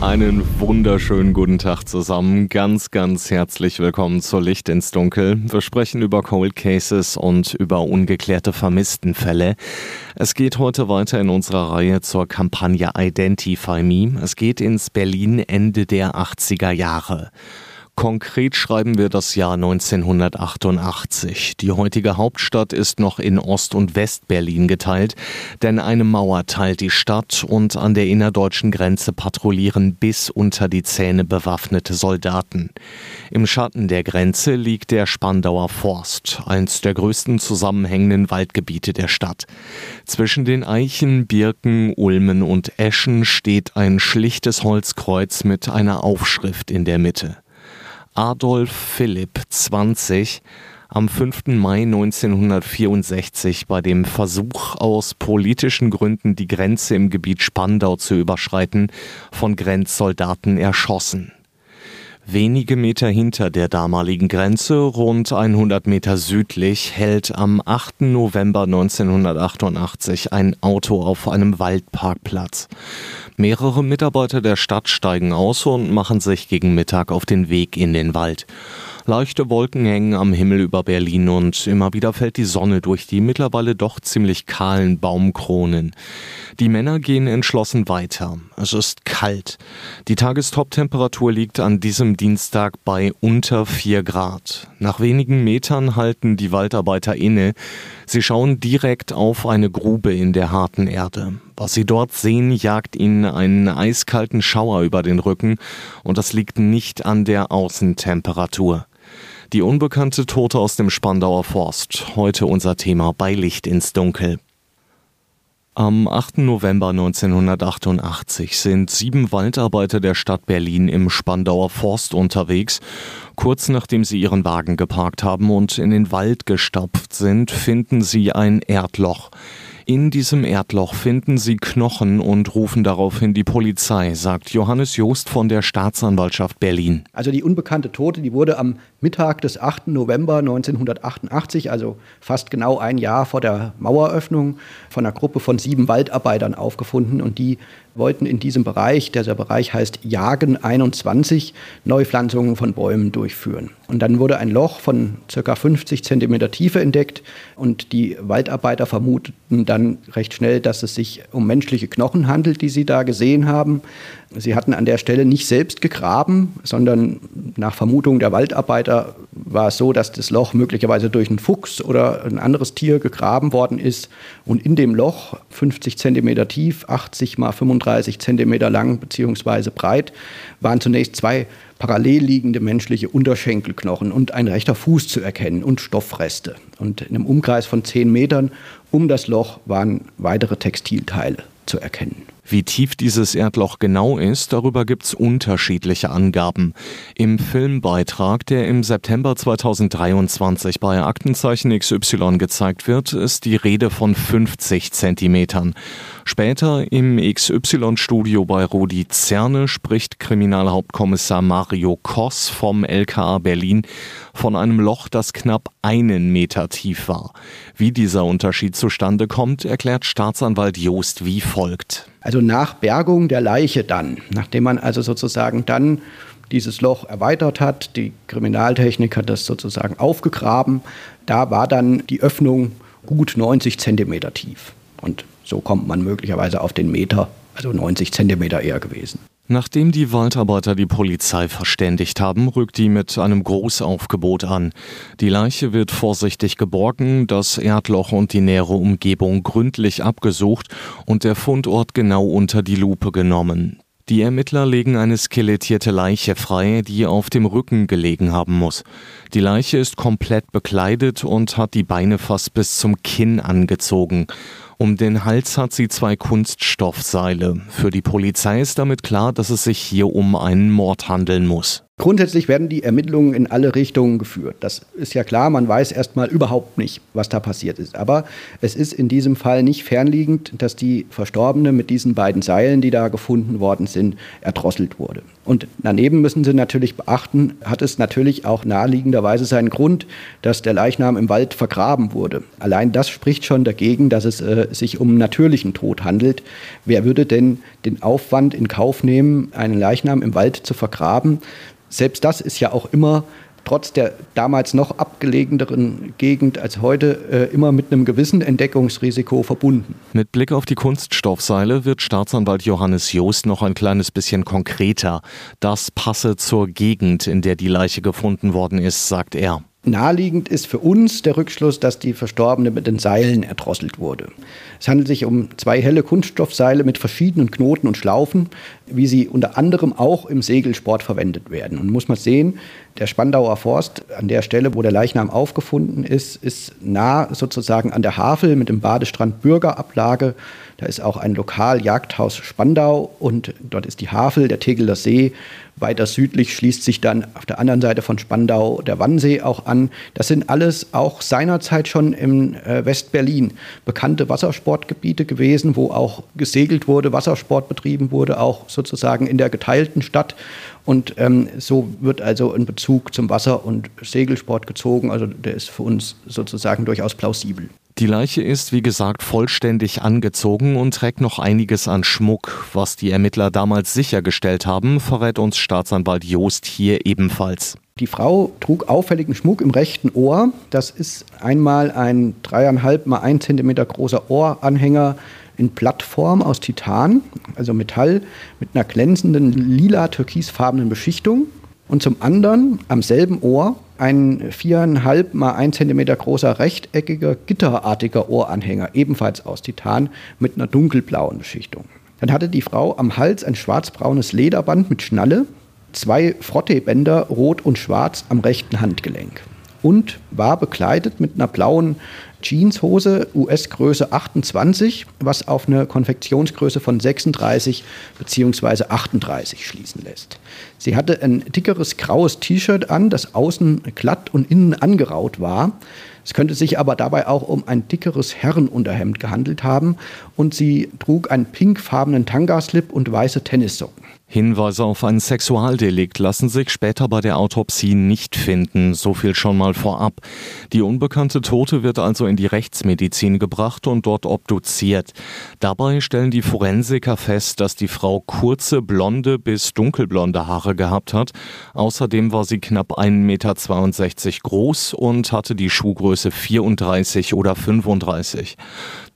Einen wunderschönen guten Tag zusammen. Ganz, ganz herzlich willkommen zu Licht ins Dunkel. Wir sprechen über Cold Cases und über ungeklärte Vermisstenfälle. Es geht heute weiter in unserer Reihe zur Kampagne Identify Me. Es geht ins Berlin Ende der 80er Jahre. Konkret schreiben wir das Jahr 1988. Die heutige Hauptstadt ist noch in Ost- und West-Berlin geteilt, denn eine Mauer teilt die Stadt und an der innerdeutschen Grenze patrouillieren bis unter die Zähne bewaffnete Soldaten. Im Schatten der Grenze liegt der Spandauer Forst, eins der größten zusammenhängenden Waldgebiete der Stadt. Zwischen den Eichen, Birken, Ulmen und Eschen steht ein schlichtes Holzkreuz mit einer Aufschrift in der Mitte. Adolf Philipp 20 am 5. Mai 1964 bei dem Versuch, aus politischen Gründen die Grenze im Gebiet Spandau zu überschreiten, von Grenzsoldaten erschossen. Wenige Meter hinter der damaligen Grenze, rund 100 Meter südlich, hält am 8. November 1988 ein Auto auf einem Waldparkplatz. Mehrere Mitarbeiter der Stadt steigen aus und machen sich gegen Mittag auf den Weg in den Wald. Leichte Wolken hängen am Himmel über Berlin und immer wieder fällt die Sonne durch die mittlerweile doch ziemlich kahlen Baumkronen. Die Männer gehen entschlossen weiter. Es ist kalt. Die Tagestop-Temperatur liegt an diesem Dienstag bei unter vier Grad. Nach wenigen Metern halten die Waldarbeiter inne. Sie schauen direkt auf eine Grube in der harten Erde. Was sie dort sehen, jagt ihnen einen eiskalten Schauer über den Rücken und das liegt nicht an der Außentemperatur. Die unbekannte Tote aus dem Spandauer Forst. Heute unser Thema bei Licht ins Dunkel. Am 8. November 1988 sind sieben Waldarbeiter der Stadt Berlin im Spandauer Forst unterwegs. Kurz nachdem sie ihren Wagen geparkt haben und in den Wald gestapft sind, finden sie ein Erdloch. In diesem Erdloch finden sie Knochen und rufen daraufhin die Polizei, sagt Johannes Joost von der Staatsanwaltschaft Berlin. Also die unbekannte Tote, die wurde am Mittag des 8. November 1988, also fast genau ein Jahr vor der Maueröffnung, von einer Gruppe von sieben Waldarbeitern aufgefunden und die wollten in diesem Bereich, dieser Bereich heißt Jagen 21, Neupflanzungen von Bäumen durchführen. Und dann wurde ein Loch von ca. 50 cm Tiefe entdeckt und die Waldarbeiter vermuteten dann recht schnell, dass es sich um menschliche Knochen handelt, die sie da gesehen haben. Sie hatten an der Stelle nicht selbst gegraben, sondern nach Vermutung der Waldarbeiter war es so, dass das Loch möglicherweise durch einen Fuchs oder ein anderes Tier gegraben worden ist. Und in dem Loch, 50 cm tief, 80 mal 35 cm lang bzw. breit, waren zunächst zwei parallel liegende menschliche Unterschenkelknochen und ein rechter Fuß zu erkennen und Stoffreste. Und in einem Umkreis von 10 Metern um das Loch waren weitere Textilteile zu erkennen. Wie tief dieses Erdloch genau ist, darüber gibt es unterschiedliche Angaben. Im Filmbeitrag, der im September 2023 bei Aktenzeichen XY gezeigt wird, ist die Rede von 50 Zentimetern. Später im XY-Studio bei Rudi Zerne spricht Kriminalhauptkommissar Mario Koss vom LKA Berlin von einem Loch, das knapp einen Meter tief war. Wie dieser Unterschied zustande kommt, erklärt Staatsanwalt Joost wie folgt. Also nach Bergung der Leiche dann, nachdem man also sozusagen dann dieses Loch erweitert hat, die Kriminaltechnik hat das sozusagen aufgegraben, da war dann die Öffnung gut 90 Zentimeter tief. Und so kommt man möglicherweise auf den Meter, also 90 Zentimeter eher gewesen. Nachdem die Waldarbeiter die Polizei verständigt haben, rückt die mit einem Großaufgebot an. Die Leiche wird vorsichtig geborgen, das Erdloch und die nähere Umgebung gründlich abgesucht und der Fundort genau unter die Lupe genommen. Die Ermittler legen eine skelettierte Leiche frei, die auf dem Rücken gelegen haben muss. Die Leiche ist komplett bekleidet und hat die Beine fast bis zum Kinn angezogen. Um den Hals hat sie zwei Kunststoffseile. Für die Polizei ist damit klar, dass es sich hier um einen Mord handeln muss. Grundsätzlich werden die Ermittlungen in alle Richtungen geführt. Das ist ja klar, man weiß erstmal überhaupt nicht, was da passiert ist. Aber es ist in diesem Fall nicht fernliegend, dass die Verstorbene mit diesen beiden Seilen, die da gefunden worden sind, erdrosselt wurde. Und daneben müssen Sie natürlich beachten, hat es natürlich auch naheliegenderweise seinen Grund, dass der Leichnam im Wald vergraben wurde. Allein das spricht schon dagegen, dass es äh, sich um natürlichen Tod handelt. Wer würde denn den Aufwand in Kauf nehmen, einen Leichnam im Wald zu vergraben? selbst das ist ja auch immer trotz der damals noch abgelegeneren Gegend als heute äh, immer mit einem gewissen Entdeckungsrisiko verbunden. Mit Blick auf die Kunststoffseile wird Staatsanwalt Johannes Joost noch ein kleines bisschen konkreter. Das passe zur Gegend, in der die Leiche gefunden worden ist, sagt er. Naheliegend ist für uns der Rückschluss, dass die Verstorbene mit den Seilen erdrosselt wurde. Es handelt sich um zwei helle Kunststoffseile mit verschiedenen Knoten und Schlaufen, wie sie unter anderem auch im Segelsport verwendet werden. Und muss man sehen, der Spandauer Forst, an der Stelle, wo der Leichnam aufgefunden ist, ist nah sozusagen an der Havel mit dem Badestrand Bürgerablage. Da ist auch ein Lokal-Jagdhaus Spandau und dort ist die Havel, der Tegeler See. Weiter südlich schließt sich dann auf der anderen Seite von Spandau der Wannsee auch an. Das sind alles auch seinerzeit schon im äh, Westberlin bekannte Wassersportgebiete gewesen, wo auch gesegelt wurde, Wassersport betrieben wurde, auch sozusagen in der geteilten Stadt. Und ähm, so wird also ein Bezug zum Wasser- und Segelsport gezogen. Also der ist für uns sozusagen durchaus plausibel. Die Leiche ist, wie gesagt, vollständig angezogen und trägt noch einiges an Schmuck. Was die Ermittler damals sichergestellt haben, verrät uns Staatsanwalt Joost hier ebenfalls. Die Frau trug auffälligen Schmuck im rechten Ohr. Das ist einmal ein dreieinhalb mal ein Zentimeter großer Ohranhänger in Plattform aus Titan, also Metall, mit einer glänzenden lila-türkisfarbenen Beschichtung. Und zum anderen am selben Ohr ein viereinhalb mal ein Zentimeter großer rechteckiger, gitterartiger Ohranhänger, ebenfalls aus Titan, mit einer dunkelblauen Beschichtung. Dann hatte die Frau am Hals ein schwarzbraunes Lederband mit Schnalle, zwei Frottebänder rot und schwarz am rechten Handgelenk und war bekleidet mit einer blauen Jeanshose US-Größe 28, was auf eine Konfektionsgröße von 36 bzw. 38 schließen lässt. Sie hatte ein dickeres graues T-Shirt an, das außen glatt und innen angeraut war. Es könnte sich aber dabei auch um ein dickeres Herrenunterhemd gehandelt haben und sie trug einen pinkfarbenen Tangaslip und weiße Tennissocken. Hinweise auf ein Sexualdelikt lassen sich später bei der Autopsie nicht finden, so viel schon mal vorab. Die unbekannte Tote wird also in die Rechtsmedizin gebracht und dort obduziert. Dabei stellen die Forensiker fest, dass die Frau kurze blonde bis dunkelblonde Haare gehabt hat. Außerdem war sie knapp 1,62 Meter groß und hatte die Schuhgröße 34 oder 35.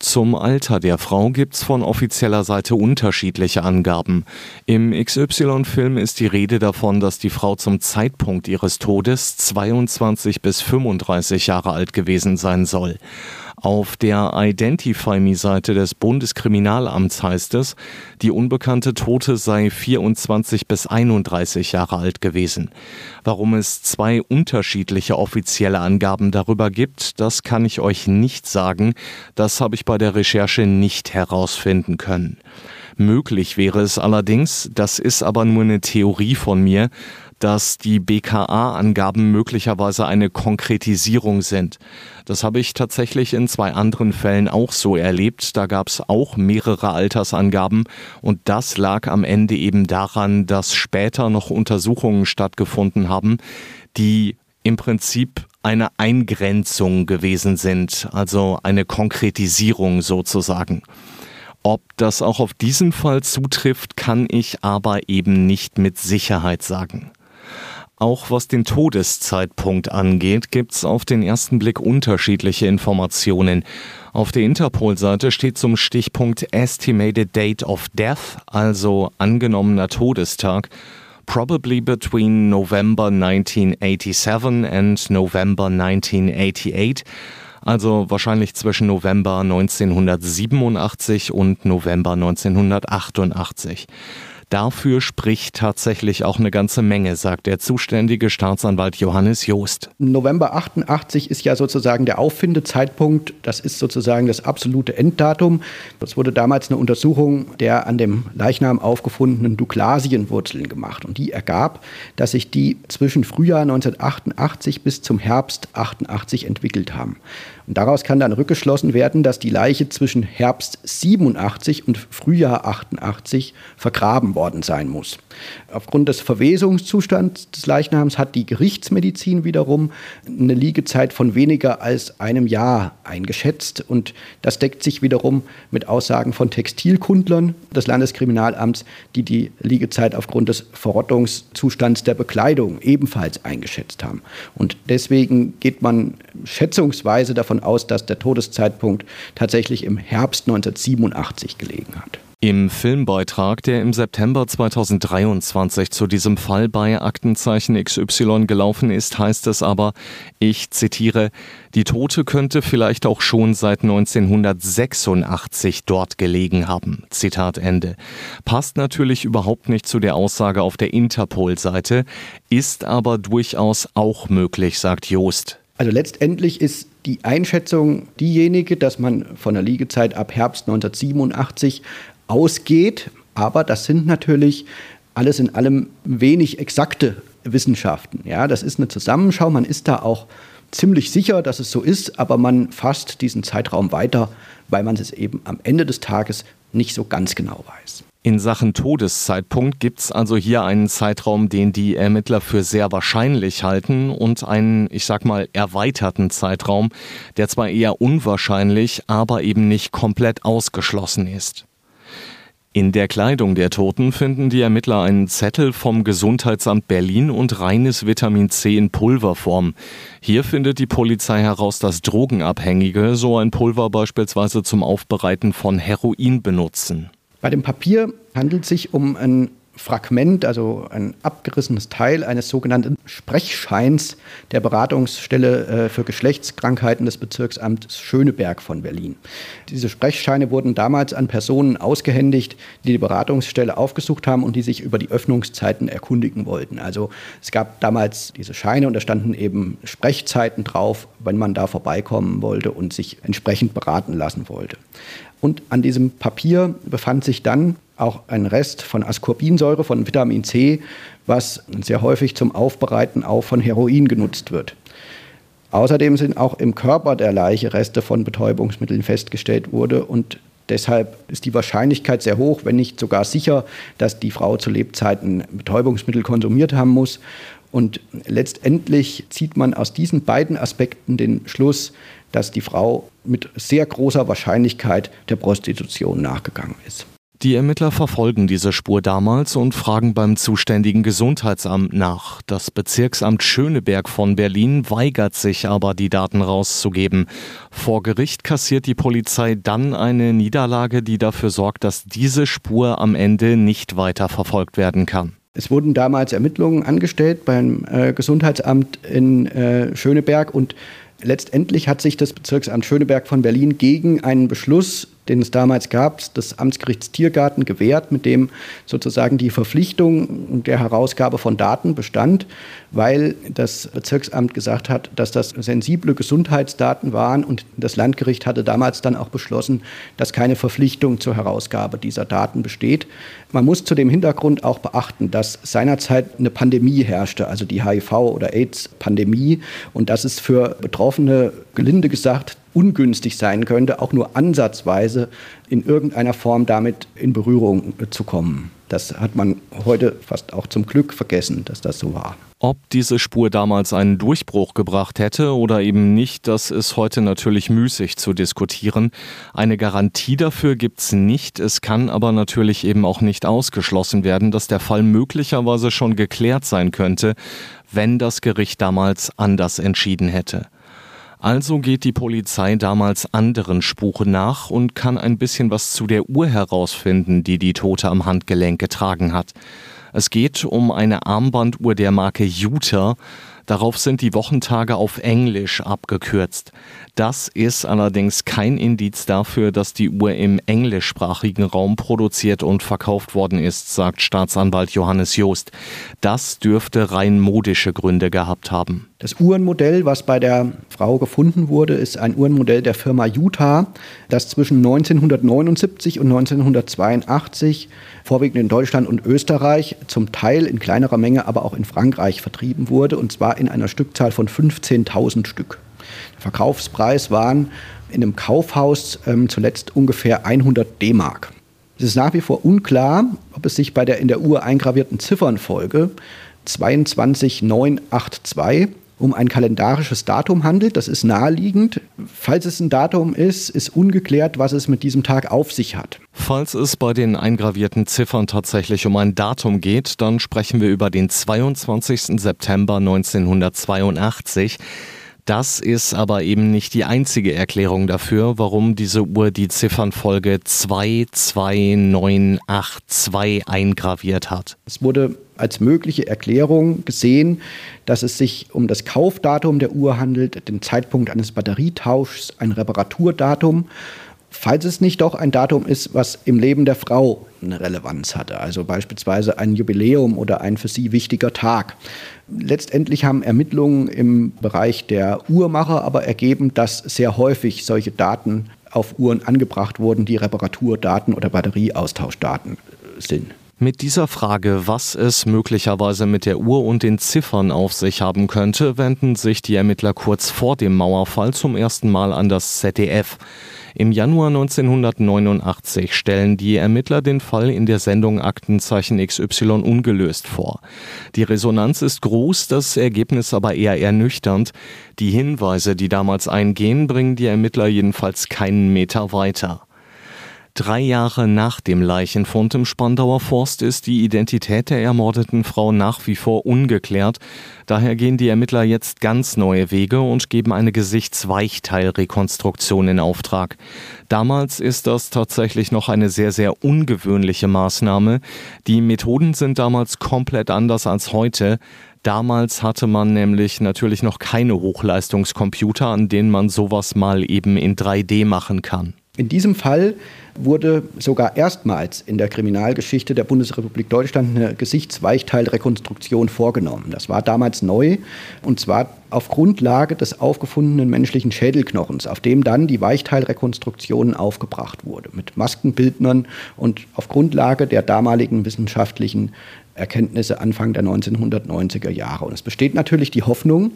Zum Alter der Frau gibt's von offizieller Seite unterschiedliche Angaben. Im XY-Film ist die Rede davon, dass die Frau zum Zeitpunkt ihres Todes 22 bis 35 Jahre alt gewesen sein soll. Auf der Identify Me-Seite des Bundeskriminalamts heißt es, die unbekannte Tote sei 24 bis 31 Jahre alt gewesen. Warum es zwei unterschiedliche offizielle Angaben darüber gibt, das kann ich euch nicht sagen. Das habe ich bei der Recherche nicht herausfinden können. Möglich wäre es allerdings, das ist aber nur eine Theorie von mir, dass die BKA-Angaben möglicherweise eine Konkretisierung sind. Das habe ich tatsächlich in zwei anderen Fällen auch so erlebt. Da gab es auch mehrere Altersangaben und das lag am Ende eben daran, dass später noch Untersuchungen stattgefunden haben, die im Prinzip eine Eingrenzung gewesen sind, also eine Konkretisierung sozusagen. Ob das auch auf diesen Fall zutrifft, kann ich aber eben nicht mit Sicherheit sagen. Auch was den Todeszeitpunkt angeht, gibt's auf den ersten Blick unterschiedliche Informationen. Auf der Interpol-Seite steht zum Stichpunkt Estimated Date of Death, also angenommener Todestag, probably between November 1987 and November 1988 also wahrscheinlich zwischen November 1987 und November 1988. Dafür spricht tatsächlich auch eine ganze Menge, sagt der zuständige Staatsanwalt Johannes Joost. November 88 ist ja sozusagen der Auffindezeitpunkt. Das ist sozusagen das absolute Enddatum. Es wurde damals eine Untersuchung der an dem Leichnam aufgefundenen Douglasienwurzeln gemacht. Und die ergab, dass sich die zwischen Frühjahr 1988 bis zum Herbst 88 entwickelt haben. Und daraus kann dann rückgeschlossen werden, dass die Leiche zwischen Herbst 87 und Frühjahr 88 vergraben worden sein muss. Aufgrund des Verwesungszustands des Leichnams hat die Gerichtsmedizin wiederum eine Liegezeit von weniger als einem Jahr eingeschätzt. Und das deckt sich wiederum mit Aussagen von Textilkundlern des Landeskriminalamts, die die Liegezeit aufgrund des Verrottungszustands der Bekleidung ebenfalls eingeschätzt haben. Und deswegen geht man schätzungsweise davon aus, dass der Todeszeitpunkt tatsächlich im Herbst 1987 gelegen hat. Im Filmbeitrag, der im September 2023 zu diesem Fall bei Aktenzeichen XY gelaufen ist, heißt es aber, ich zitiere, die Tote könnte vielleicht auch schon seit 1986 dort gelegen haben. Zitat Ende. Passt natürlich überhaupt nicht zu der Aussage auf der Interpol-Seite, ist aber durchaus auch möglich, sagt Joost. Also letztendlich ist die Einschätzung diejenige, dass man von der Liegezeit ab Herbst 1987 ausgeht. Aber das sind natürlich alles in allem wenig exakte Wissenschaften. Ja, das ist eine Zusammenschau. Man ist da auch ziemlich sicher, dass es so ist, aber man fasst diesen Zeitraum weiter, weil man es eben am Ende des Tages nicht so ganz genau weiß. In Sachen Todeszeitpunkt gibt es also hier einen Zeitraum, den die Ermittler für sehr wahrscheinlich halten und einen, ich sag mal, erweiterten Zeitraum, der zwar eher unwahrscheinlich, aber eben nicht komplett ausgeschlossen ist. In der Kleidung der Toten finden die Ermittler einen Zettel vom Gesundheitsamt Berlin und reines Vitamin C in Pulverform. Hier findet die Polizei heraus, dass Drogenabhängige so ein Pulver beispielsweise zum Aufbereiten von Heroin benutzen. Bei dem Papier handelt es sich um ein Fragment, also ein abgerissenes Teil eines sogenannten Sprechscheins der Beratungsstelle äh, für Geschlechtskrankheiten des Bezirksamts Schöneberg von Berlin. Diese Sprechscheine wurden damals an Personen ausgehändigt, die die Beratungsstelle aufgesucht haben und die sich über die Öffnungszeiten erkundigen wollten. Also es gab damals diese Scheine und da standen eben Sprechzeiten drauf, wenn man da vorbeikommen wollte und sich entsprechend beraten lassen wollte. Und an diesem Papier befand sich dann auch ein Rest von Ascorbinsäure, von Vitamin C, was sehr häufig zum Aufbereiten auch von Heroin genutzt wird. Außerdem sind auch im Körper der Leiche Reste von Betäubungsmitteln festgestellt wurde und deshalb ist die Wahrscheinlichkeit sehr hoch, wenn nicht sogar sicher, dass die Frau zu Lebzeiten Betäubungsmittel konsumiert haben muss. Und letztendlich zieht man aus diesen beiden Aspekten den Schluss, dass die Frau mit sehr großer Wahrscheinlichkeit der Prostitution nachgegangen ist. Die Ermittler verfolgen diese Spur damals und fragen beim zuständigen Gesundheitsamt nach. Das Bezirksamt Schöneberg von Berlin weigert sich aber, die Daten rauszugeben. Vor Gericht kassiert die Polizei dann eine Niederlage, die dafür sorgt, dass diese Spur am Ende nicht weiter verfolgt werden kann. Es wurden damals Ermittlungen angestellt beim äh, Gesundheitsamt in äh, Schöneberg und letztendlich hat sich das Bezirksamt Schöneberg von Berlin gegen einen Beschluss den es damals gab, des Amtsgerichts Tiergarten gewährt, mit dem sozusagen die Verpflichtung der Herausgabe von Daten bestand, weil das Bezirksamt gesagt hat, dass das sensible Gesundheitsdaten waren und das Landgericht hatte damals dann auch beschlossen, dass keine Verpflichtung zur Herausgabe dieser Daten besteht. Man muss zu dem Hintergrund auch beachten, dass seinerzeit eine Pandemie herrschte, also die HIV- oder AIDS-Pandemie und dass es für Betroffene, gelinde gesagt, ungünstig sein könnte, auch nur ansatzweise in irgendeiner Form damit in Berührung zu kommen. Das hat man heute fast auch zum Glück vergessen, dass das so war. Ob diese Spur damals einen Durchbruch gebracht hätte oder eben nicht, das ist heute natürlich müßig zu diskutieren. Eine Garantie dafür gibt es nicht. Es kann aber natürlich eben auch nicht ausgeschlossen werden, dass der Fall möglicherweise schon geklärt sein könnte, wenn das Gericht damals anders entschieden hätte. Also geht die Polizei damals anderen Spuren nach und kann ein bisschen was zu der Uhr herausfinden, die die Tote am Handgelenk getragen hat. Es geht um eine Armbanduhr der Marke Utah. Darauf sind die Wochentage auf Englisch abgekürzt. Das ist allerdings kein Indiz dafür, dass die Uhr im englischsprachigen Raum produziert und verkauft worden ist, sagt Staatsanwalt Johannes Joost. Das dürfte rein modische Gründe gehabt haben. Das Uhrenmodell, was bei der Frau gefunden wurde, ist ein Uhrenmodell der Firma Utah, das zwischen 1979 und 1982 vorwiegend in Deutschland und Österreich, zum Teil in kleinerer Menge, aber auch in Frankreich vertrieben wurde, und zwar in einer Stückzahl von 15.000 Stück. Der Verkaufspreis waren in einem Kaufhaus ähm, zuletzt ungefähr 100 D-Mark. Es ist nach wie vor unklar, ob es sich bei der in der Uhr eingravierten Ziffernfolge 22982 um ein kalendarisches Datum handelt. Das ist naheliegend. Falls es ein Datum ist, ist ungeklärt, was es mit diesem Tag auf sich hat. Falls es bei den eingravierten Ziffern tatsächlich um ein Datum geht, dann sprechen wir über den 22. September 1982. Das ist aber eben nicht die einzige Erklärung dafür, warum diese Uhr die Ziffernfolge 22982 eingraviert hat. Es wurde als mögliche Erklärung gesehen, dass es sich um das Kaufdatum der Uhr handelt, den Zeitpunkt eines Batterietauschs, ein Reparaturdatum falls es nicht doch ein Datum ist, was im Leben der Frau eine Relevanz hatte, also beispielsweise ein Jubiläum oder ein für sie wichtiger Tag. Letztendlich haben Ermittlungen im Bereich der Uhrmacher aber ergeben, dass sehr häufig solche Daten auf Uhren angebracht wurden, die Reparaturdaten oder Batterieaustauschdaten sind. Mit dieser Frage, was es möglicherweise mit der Uhr und den Ziffern auf sich haben könnte, wenden sich die Ermittler kurz vor dem Mauerfall zum ersten Mal an das ZDF. Im Januar 1989 stellen die Ermittler den Fall in der Sendung Aktenzeichen XY ungelöst vor. Die Resonanz ist groß, das Ergebnis aber eher ernüchternd. Die Hinweise, die damals eingehen, bringen die Ermittler jedenfalls keinen Meter weiter. Drei Jahre nach dem Leichenfund im Spandauer Forst ist die Identität der ermordeten Frau nach wie vor ungeklärt. Daher gehen die Ermittler jetzt ganz neue Wege und geben eine Gesichtsweichteilrekonstruktion in Auftrag. Damals ist das tatsächlich noch eine sehr, sehr ungewöhnliche Maßnahme. Die Methoden sind damals komplett anders als heute. Damals hatte man nämlich natürlich noch keine Hochleistungskomputer, an denen man sowas mal eben in 3D machen kann. In diesem Fall wurde sogar erstmals in der Kriminalgeschichte der Bundesrepublik Deutschland eine Gesichtsweichteilrekonstruktion vorgenommen. Das war damals neu und zwar auf Grundlage des aufgefundenen menschlichen Schädelknochens, auf dem dann die Weichteilrekonstruktion aufgebracht wurde mit Maskenbildnern und auf Grundlage der damaligen wissenschaftlichen Erkenntnisse Anfang der 1990er Jahre. Und es besteht natürlich die Hoffnung,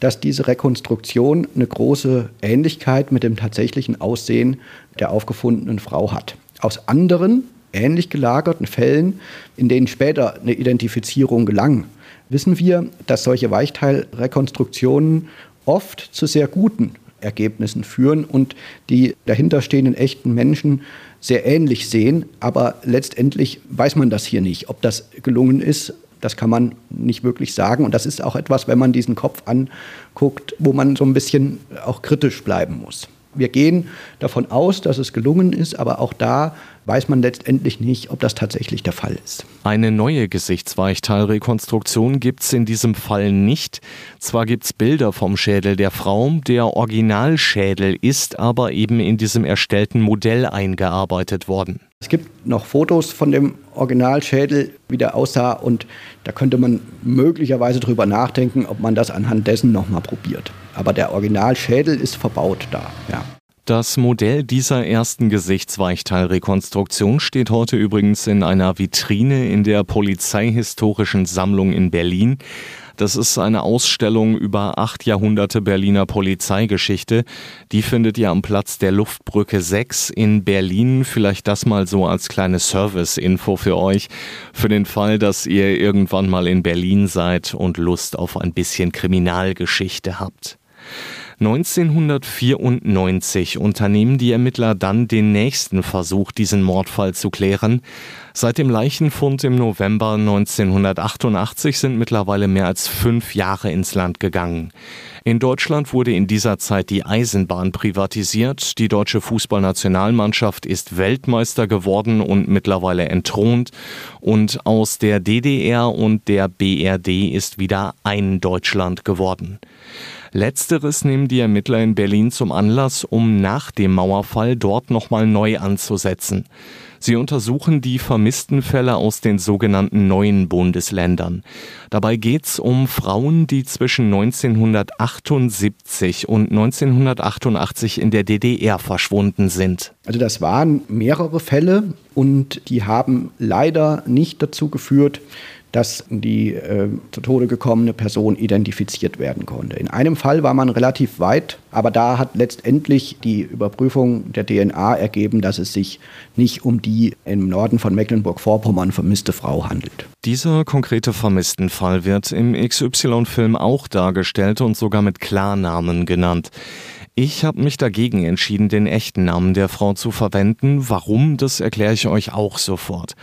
dass diese Rekonstruktion eine große Ähnlichkeit mit dem tatsächlichen Aussehen der aufgefundenen Frau hat. Aus anderen ähnlich gelagerten Fällen, in denen später eine Identifizierung gelang, wissen wir, dass solche Weichteilrekonstruktionen oft zu sehr guten Ergebnissen führen und die dahinterstehenden echten Menschen sehr ähnlich sehen. Aber letztendlich weiß man das hier nicht. Ob das gelungen ist, das kann man nicht wirklich sagen. Und das ist auch etwas, wenn man diesen Kopf anguckt, wo man so ein bisschen auch kritisch bleiben muss. Wir gehen davon aus, dass es gelungen ist, aber auch da weiß man letztendlich nicht, ob das tatsächlich der Fall ist. Eine neue Gesichtsweichteilrekonstruktion gibt es in diesem Fall nicht. Zwar gibt es Bilder vom Schädel der Frau, der Originalschädel ist aber eben in diesem erstellten Modell eingearbeitet worden. Es gibt noch Fotos von dem Originalschädel, wie der aussah, und da könnte man möglicherweise drüber nachdenken, ob man das anhand dessen nochmal probiert. Aber der Originalschädel ist verbaut da, ja. Das Modell dieser ersten Gesichtsweichteilrekonstruktion steht heute übrigens in einer Vitrine in der Polizeihistorischen Sammlung in Berlin. Das ist eine Ausstellung über acht Jahrhunderte Berliner Polizeigeschichte. Die findet ihr am Platz der Luftbrücke 6 in Berlin. Vielleicht das mal so als kleine Service-Info für euch. Für den Fall, dass ihr irgendwann mal in Berlin seid und Lust auf ein bisschen Kriminalgeschichte habt. 1994 unternehmen die Ermittler dann den nächsten Versuch, diesen Mordfall zu klären. Seit dem Leichenfund im November 1988 sind mittlerweile mehr als fünf Jahre ins Land gegangen. In Deutschland wurde in dieser Zeit die Eisenbahn privatisiert. Die deutsche Fußballnationalmannschaft ist Weltmeister geworden und mittlerweile entthront. Und aus der DDR und der BRD ist wieder ein Deutschland geworden. Letzteres nehmen die Ermittler in Berlin zum Anlass, um nach dem Mauerfall dort nochmal neu anzusetzen. Sie untersuchen die vermissten Fälle aus den sogenannten neuen Bundesländern. Dabei geht es um Frauen, die zwischen 1978 und 1988 in der DDR verschwunden sind. Also das waren mehrere Fälle und die haben leider nicht dazu geführt, dass die äh, zu Tode gekommene Person identifiziert werden konnte. In einem Fall war man relativ weit, aber da hat letztendlich die Überprüfung der DNA ergeben, dass es sich nicht um die im Norden von Mecklenburg-Vorpommern vermisste Frau handelt. Dieser konkrete Vermisstenfall wird im XY-Film auch dargestellt und sogar mit Klarnamen genannt. Ich habe mich dagegen entschieden, den echten Namen der Frau zu verwenden. Warum, das erkläre ich euch auch sofort.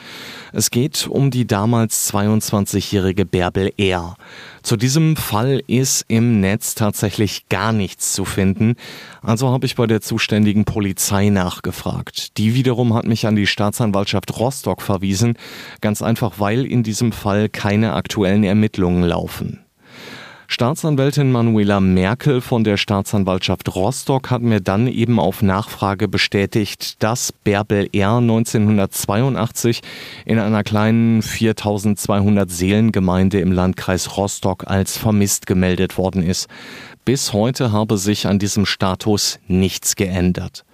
Es geht um die damals 22-jährige Bärbel R. Zu diesem Fall ist im Netz tatsächlich gar nichts zu finden, also habe ich bei der zuständigen Polizei nachgefragt. Die wiederum hat mich an die Staatsanwaltschaft Rostock verwiesen, ganz einfach weil in diesem Fall keine aktuellen Ermittlungen laufen. Staatsanwältin Manuela Merkel von der Staatsanwaltschaft Rostock hat mir dann eben auf Nachfrage bestätigt, dass Bärbel R. 1982 in einer kleinen 4200 Seelengemeinde im Landkreis Rostock als vermisst gemeldet worden ist. Bis heute habe sich an diesem Status nichts geändert.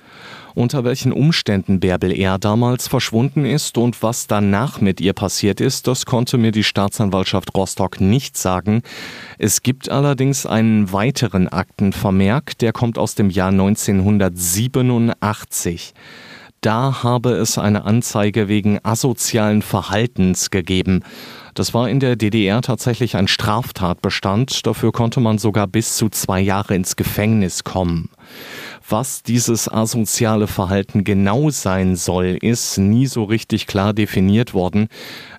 Unter welchen Umständen Bärbel R. damals verschwunden ist und was danach mit ihr passiert ist, das konnte mir die Staatsanwaltschaft Rostock nicht sagen. Es gibt allerdings einen weiteren Aktenvermerk, der kommt aus dem Jahr 1987. Da habe es eine Anzeige wegen asozialen Verhaltens gegeben. Das war in der DDR tatsächlich ein Straftatbestand. Dafür konnte man sogar bis zu zwei Jahre ins Gefängnis kommen. Was dieses asoziale Verhalten genau sein soll, ist nie so richtig klar definiert worden.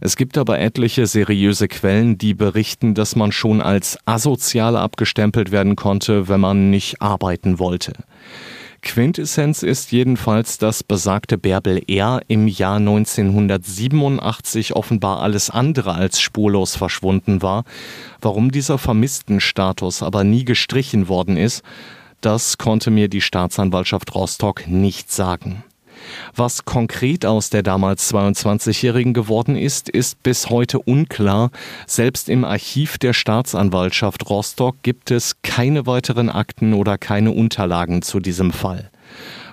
Es gibt aber etliche seriöse Quellen, die berichten, dass man schon als asozial abgestempelt werden konnte, wenn man nicht arbeiten wollte. Quintessenz ist jedenfalls, dass besagte Bärbel R. im Jahr 1987 offenbar alles andere als spurlos verschwunden war. Warum dieser Vermisstenstatus aber nie gestrichen worden ist, das konnte mir die Staatsanwaltschaft Rostock nicht sagen. Was konkret aus der damals 22-Jährigen geworden ist, ist bis heute unklar. Selbst im Archiv der Staatsanwaltschaft Rostock gibt es keine weiteren Akten oder keine Unterlagen zu diesem Fall.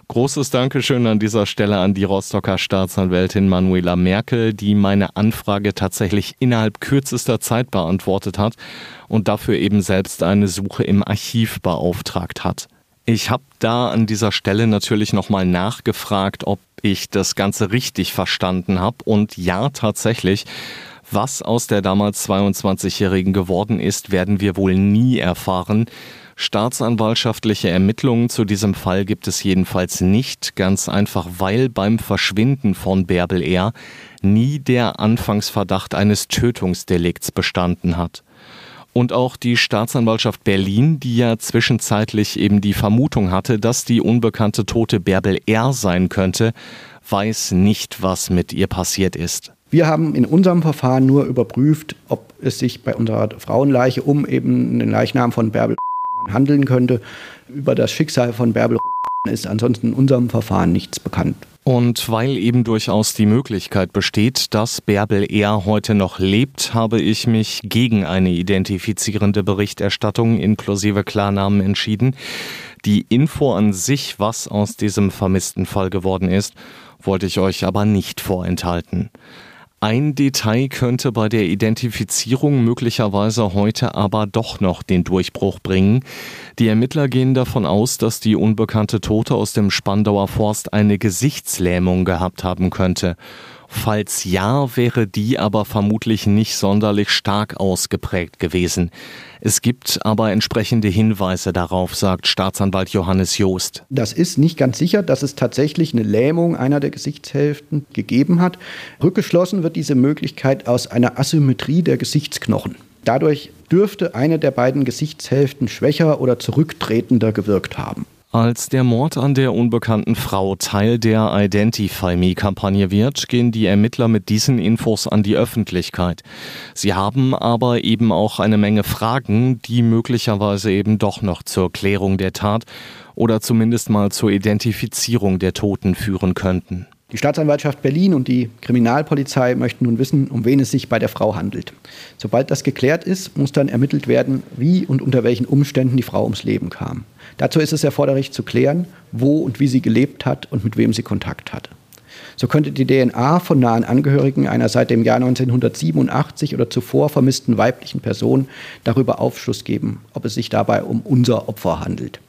Großes Dankeschön an dieser Stelle an die Rostocker Staatsanwältin Manuela Merkel, die meine Anfrage tatsächlich innerhalb kürzester Zeit beantwortet hat und dafür eben selbst eine Suche im Archiv beauftragt hat. Ich habe da an dieser Stelle natürlich nochmal nachgefragt, ob ich das Ganze richtig verstanden habe. Und ja, tatsächlich, was aus der damals 22-Jährigen geworden ist, werden wir wohl nie erfahren. Staatsanwaltschaftliche Ermittlungen zu diesem Fall gibt es jedenfalls nicht, ganz einfach weil beim Verschwinden von Bärbel R. nie der Anfangsverdacht eines Tötungsdelikts bestanden hat. Und auch die Staatsanwaltschaft Berlin, die ja zwischenzeitlich eben die Vermutung hatte, dass die unbekannte Tote Bärbel R. sein könnte, weiß nicht, was mit ihr passiert ist. Wir haben in unserem Verfahren nur überprüft, ob es sich bei unserer Frauenleiche um eben den Leichnam von Bärbel handeln könnte. Über das Schicksal von Bärbel ist ansonsten in unserem Verfahren nichts bekannt. Und weil eben durchaus die Möglichkeit besteht, dass Bärbel eher heute noch lebt, habe ich mich gegen eine identifizierende Berichterstattung inklusive Klarnamen entschieden. Die Info an sich, was aus diesem vermissten Fall geworden ist, wollte ich euch aber nicht vorenthalten. Ein Detail könnte bei der Identifizierung möglicherweise heute aber doch noch den Durchbruch bringen. Die Ermittler gehen davon aus, dass die unbekannte Tote aus dem Spandauer Forst eine Gesichtslähmung gehabt haben könnte. Falls ja, wäre die aber vermutlich nicht sonderlich stark ausgeprägt gewesen. Es gibt aber entsprechende Hinweise darauf, sagt Staatsanwalt Johannes Joost. Das ist nicht ganz sicher, dass es tatsächlich eine Lähmung einer der Gesichtshälften gegeben hat. Rückgeschlossen wird diese Möglichkeit aus einer Asymmetrie der Gesichtsknochen. Dadurch dürfte eine der beiden Gesichtshälften schwächer oder zurücktretender gewirkt haben. Als der Mord an der unbekannten Frau Teil der Identify Me-Kampagne wird, gehen die Ermittler mit diesen Infos an die Öffentlichkeit. Sie haben aber eben auch eine Menge Fragen, die möglicherweise eben doch noch zur Klärung der Tat oder zumindest mal zur Identifizierung der Toten führen könnten. Die Staatsanwaltschaft Berlin und die Kriminalpolizei möchten nun wissen, um wen es sich bei der Frau handelt. Sobald das geklärt ist, muss dann ermittelt werden, wie und unter welchen Umständen die Frau ums Leben kam. Dazu ist es erforderlich zu klären, wo und wie sie gelebt hat und mit wem sie Kontakt hatte. So könnte die DNA von nahen Angehörigen einer seit dem Jahr 1987 oder zuvor vermissten weiblichen Person darüber Aufschluss geben, ob es sich dabei um unser Opfer handelt.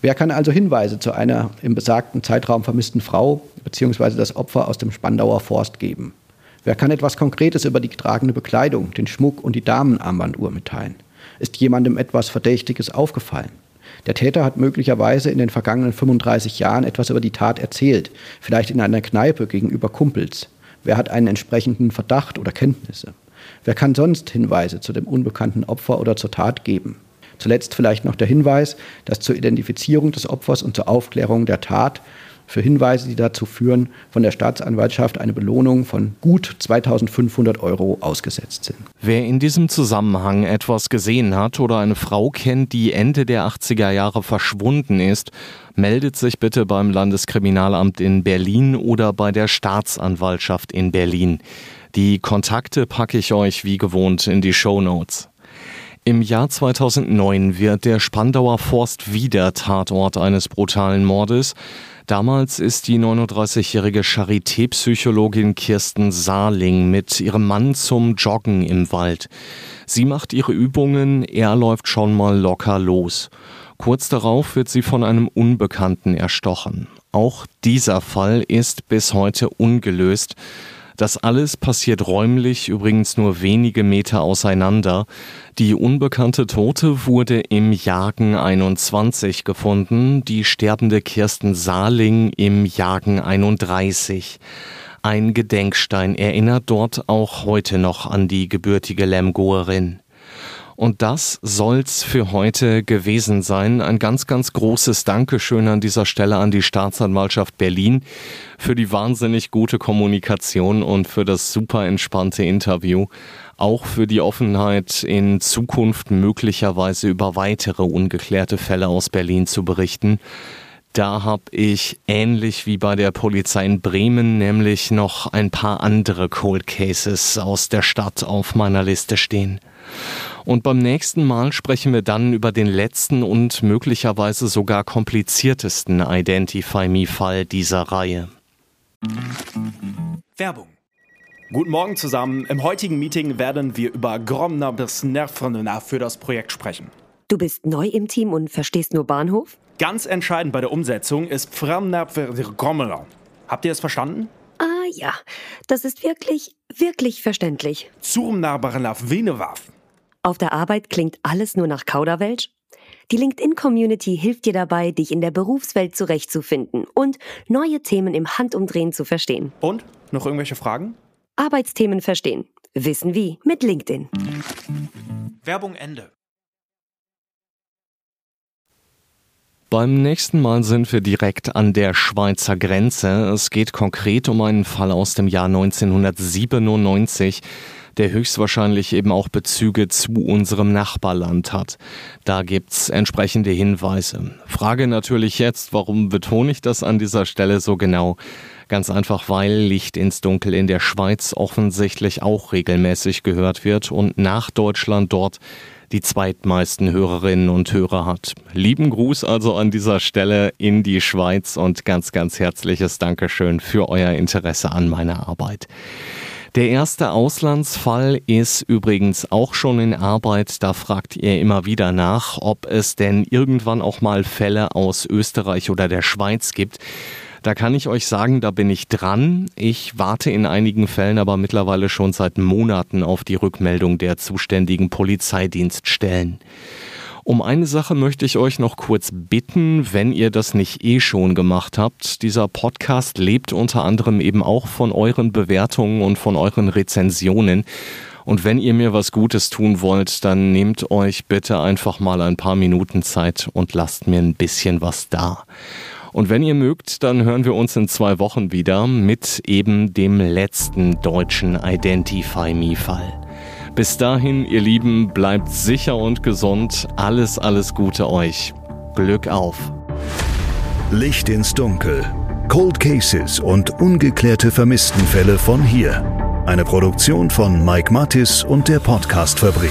Wer kann also Hinweise zu einer im besagten Zeitraum vermissten Frau bzw. das Opfer aus dem Spandauer Forst geben? Wer kann etwas Konkretes über die getragene Bekleidung, den Schmuck und die Damenarmbanduhr mitteilen? Ist jemandem etwas Verdächtiges aufgefallen? Der Täter hat möglicherweise in den vergangenen 35 Jahren etwas über die Tat erzählt, vielleicht in einer Kneipe gegenüber Kumpels. Wer hat einen entsprechenden Verdacht oder Kenntnisse? Wer kann sonst Hinweise zu dem unbekannten Opfer oder zur Tat geben? Zuletzt vielleicht noch der Hinweis, dass zur Identifizierung des Opfers und zur Aufklärung der Tat für Hinweise, die dazu führen, von der Staatsanwaltschaft eine Belohnung von gut 2500 Euro ausgesetzt sind. Wer in diesem Zusammenhang etwas gesehen hat oder eine Frau kennt, die Ende der 80er Jahre verschwunden ist, meldet sich bitte beim Landeskriminalamt in Berlin oder bei der Staatsanwaltschaft in Berlin. Die Kontakte packe ich euch wie gewohnt in die Show Notes. Im Jahr 2009 wird der Spandauer Forst wieder Tatort eines brutalen Mordes. Damals ist die 39-jährige Charité-Psychologin Kirsten Saarling mit ihrem Mann zum Joggen im Wald. Sie macht ihre Übungen, er läuft schon mal locker los. Kurz darauf wird sie von einem Unbekannten erstochen. Auch dieser Fall ist bis heute ungelöst. Das alles passiert räumlich übrigens nur wenige Meter auseinander. Die unbekannte Tote wurde im Jagen 21 gefunden, die sterbende Kirsten Saarling im Jagen 31. Ein Gedenkstein erinnert dort auch heute noch an die gebürtige Lemgoerin. Und das soll's für heute gewesen sein. Ein ganz, ganz großes Dankeschön an dieser Stelle an die Staatsanwaltschaft Berlin für die wahnsinnig gute Kommunikation und für das super entspannte Interview. Auch für die Offenheit, in Zukunft möglicherweise über weitere ungeklärte Fälle aus Berlin zu berichten. Da habe ich ähnlich wie bei der Polizei in Bremen nämlich noch ein paar andere Cold Cases aus der Stadt auf meiner Liste stehen. Und beim nächsten Mal sprechen wir dann über den letzten und möglicherweise sogar kompliziertesten Identify Me-Fall dieser Reihe. Werbung. Guten Morgen zusammen. Im heutigen Meeting werden wir über Gromner bis Nervrenner für das Projekt sprechen. Du bist neu im Team und verstehst nur Bahnhof? Ganz entscheidend bei der Umsetzung ist Gromner. Habt ihr es verstanden? Ah ja, das ist wirklich, wirklich verständlich. Zurmnarbarnaf Venewaf. Auf der Arbeit klingt alles nur nach Kauderwelsch? Die LinkedIn-Community hilft dir dabei, dich in der Berufswelt zurechtzufinden und neue Themen im Handumdrehen zu verstehen. Und? Noch irgendwelche Fragen? Arbeitsthemen verstehen. Wissen wie mit LinkedIn. Werbung Ende. Beim nächsten Mal sind wir direkt an der Schweizer Grenze. Es geht konkret um einen Fall aus dem Jahr 1997 der höchstwahrscheinlich eben auch Bezüge zu unserem Nachbarland hat. Da gibt's entsprechende Hinweise. Frage natürlich jetzt, warum betone ich das an dieser Stelle so genau? Ganz einfach, weil Licht ins Dunkel in der Schweiz offensichtlich auch regelmäßig gehört wird und nach Deutschland dort die zweitmeisten Hörerinnen und Hörer hat. Lieben Gruß also an dieser Stelle in die Schweiz und ganz, ganz herzliches Dankeschön für euer Interesse an meiner Arbeit. Der erste Auslandsfall ist übrigens auch schon in Arbeit. Da fragt ihr immer wieder nach, ob es denn irgendwann auch mal Fälle aus Österreich oder der Schweiz gibt. Da kann ich euch sagen, da bin ich dran. Ich warte in einigen Fällen aber mittlerweile schon seit Monaten auf die Rückmeldung der zuständigen Polizeidienststellen. Um eine Sache möchte ich euch noch kurz bitten, wenn ihr das nicht eh schon gemacht habt. Dieser Podcast lebt unter anderem eben auch von euren Bewertungen und von euren Rezensionen. Und wenn ihr mir was Gutes tun wollt, dann nehmt euch bitte einfach mal ein paar Minuten Zeit und lasst mir ein bisschen was da. Und wenn ihr mögt, dann hören wir uns in zwei Wochen wieder mit eben dem letzten deutschen Identify Me-Fall. Bis dahin, ihr Lieben, bleibt sicher und gesund. Alles, alles Gute euch. Glück auf. Licht ins Dunkel. Cold Cases und ungeklärte Vermisstenfälle von hier. Eine Produktion von Mike Mattis und der Podcastfabrik.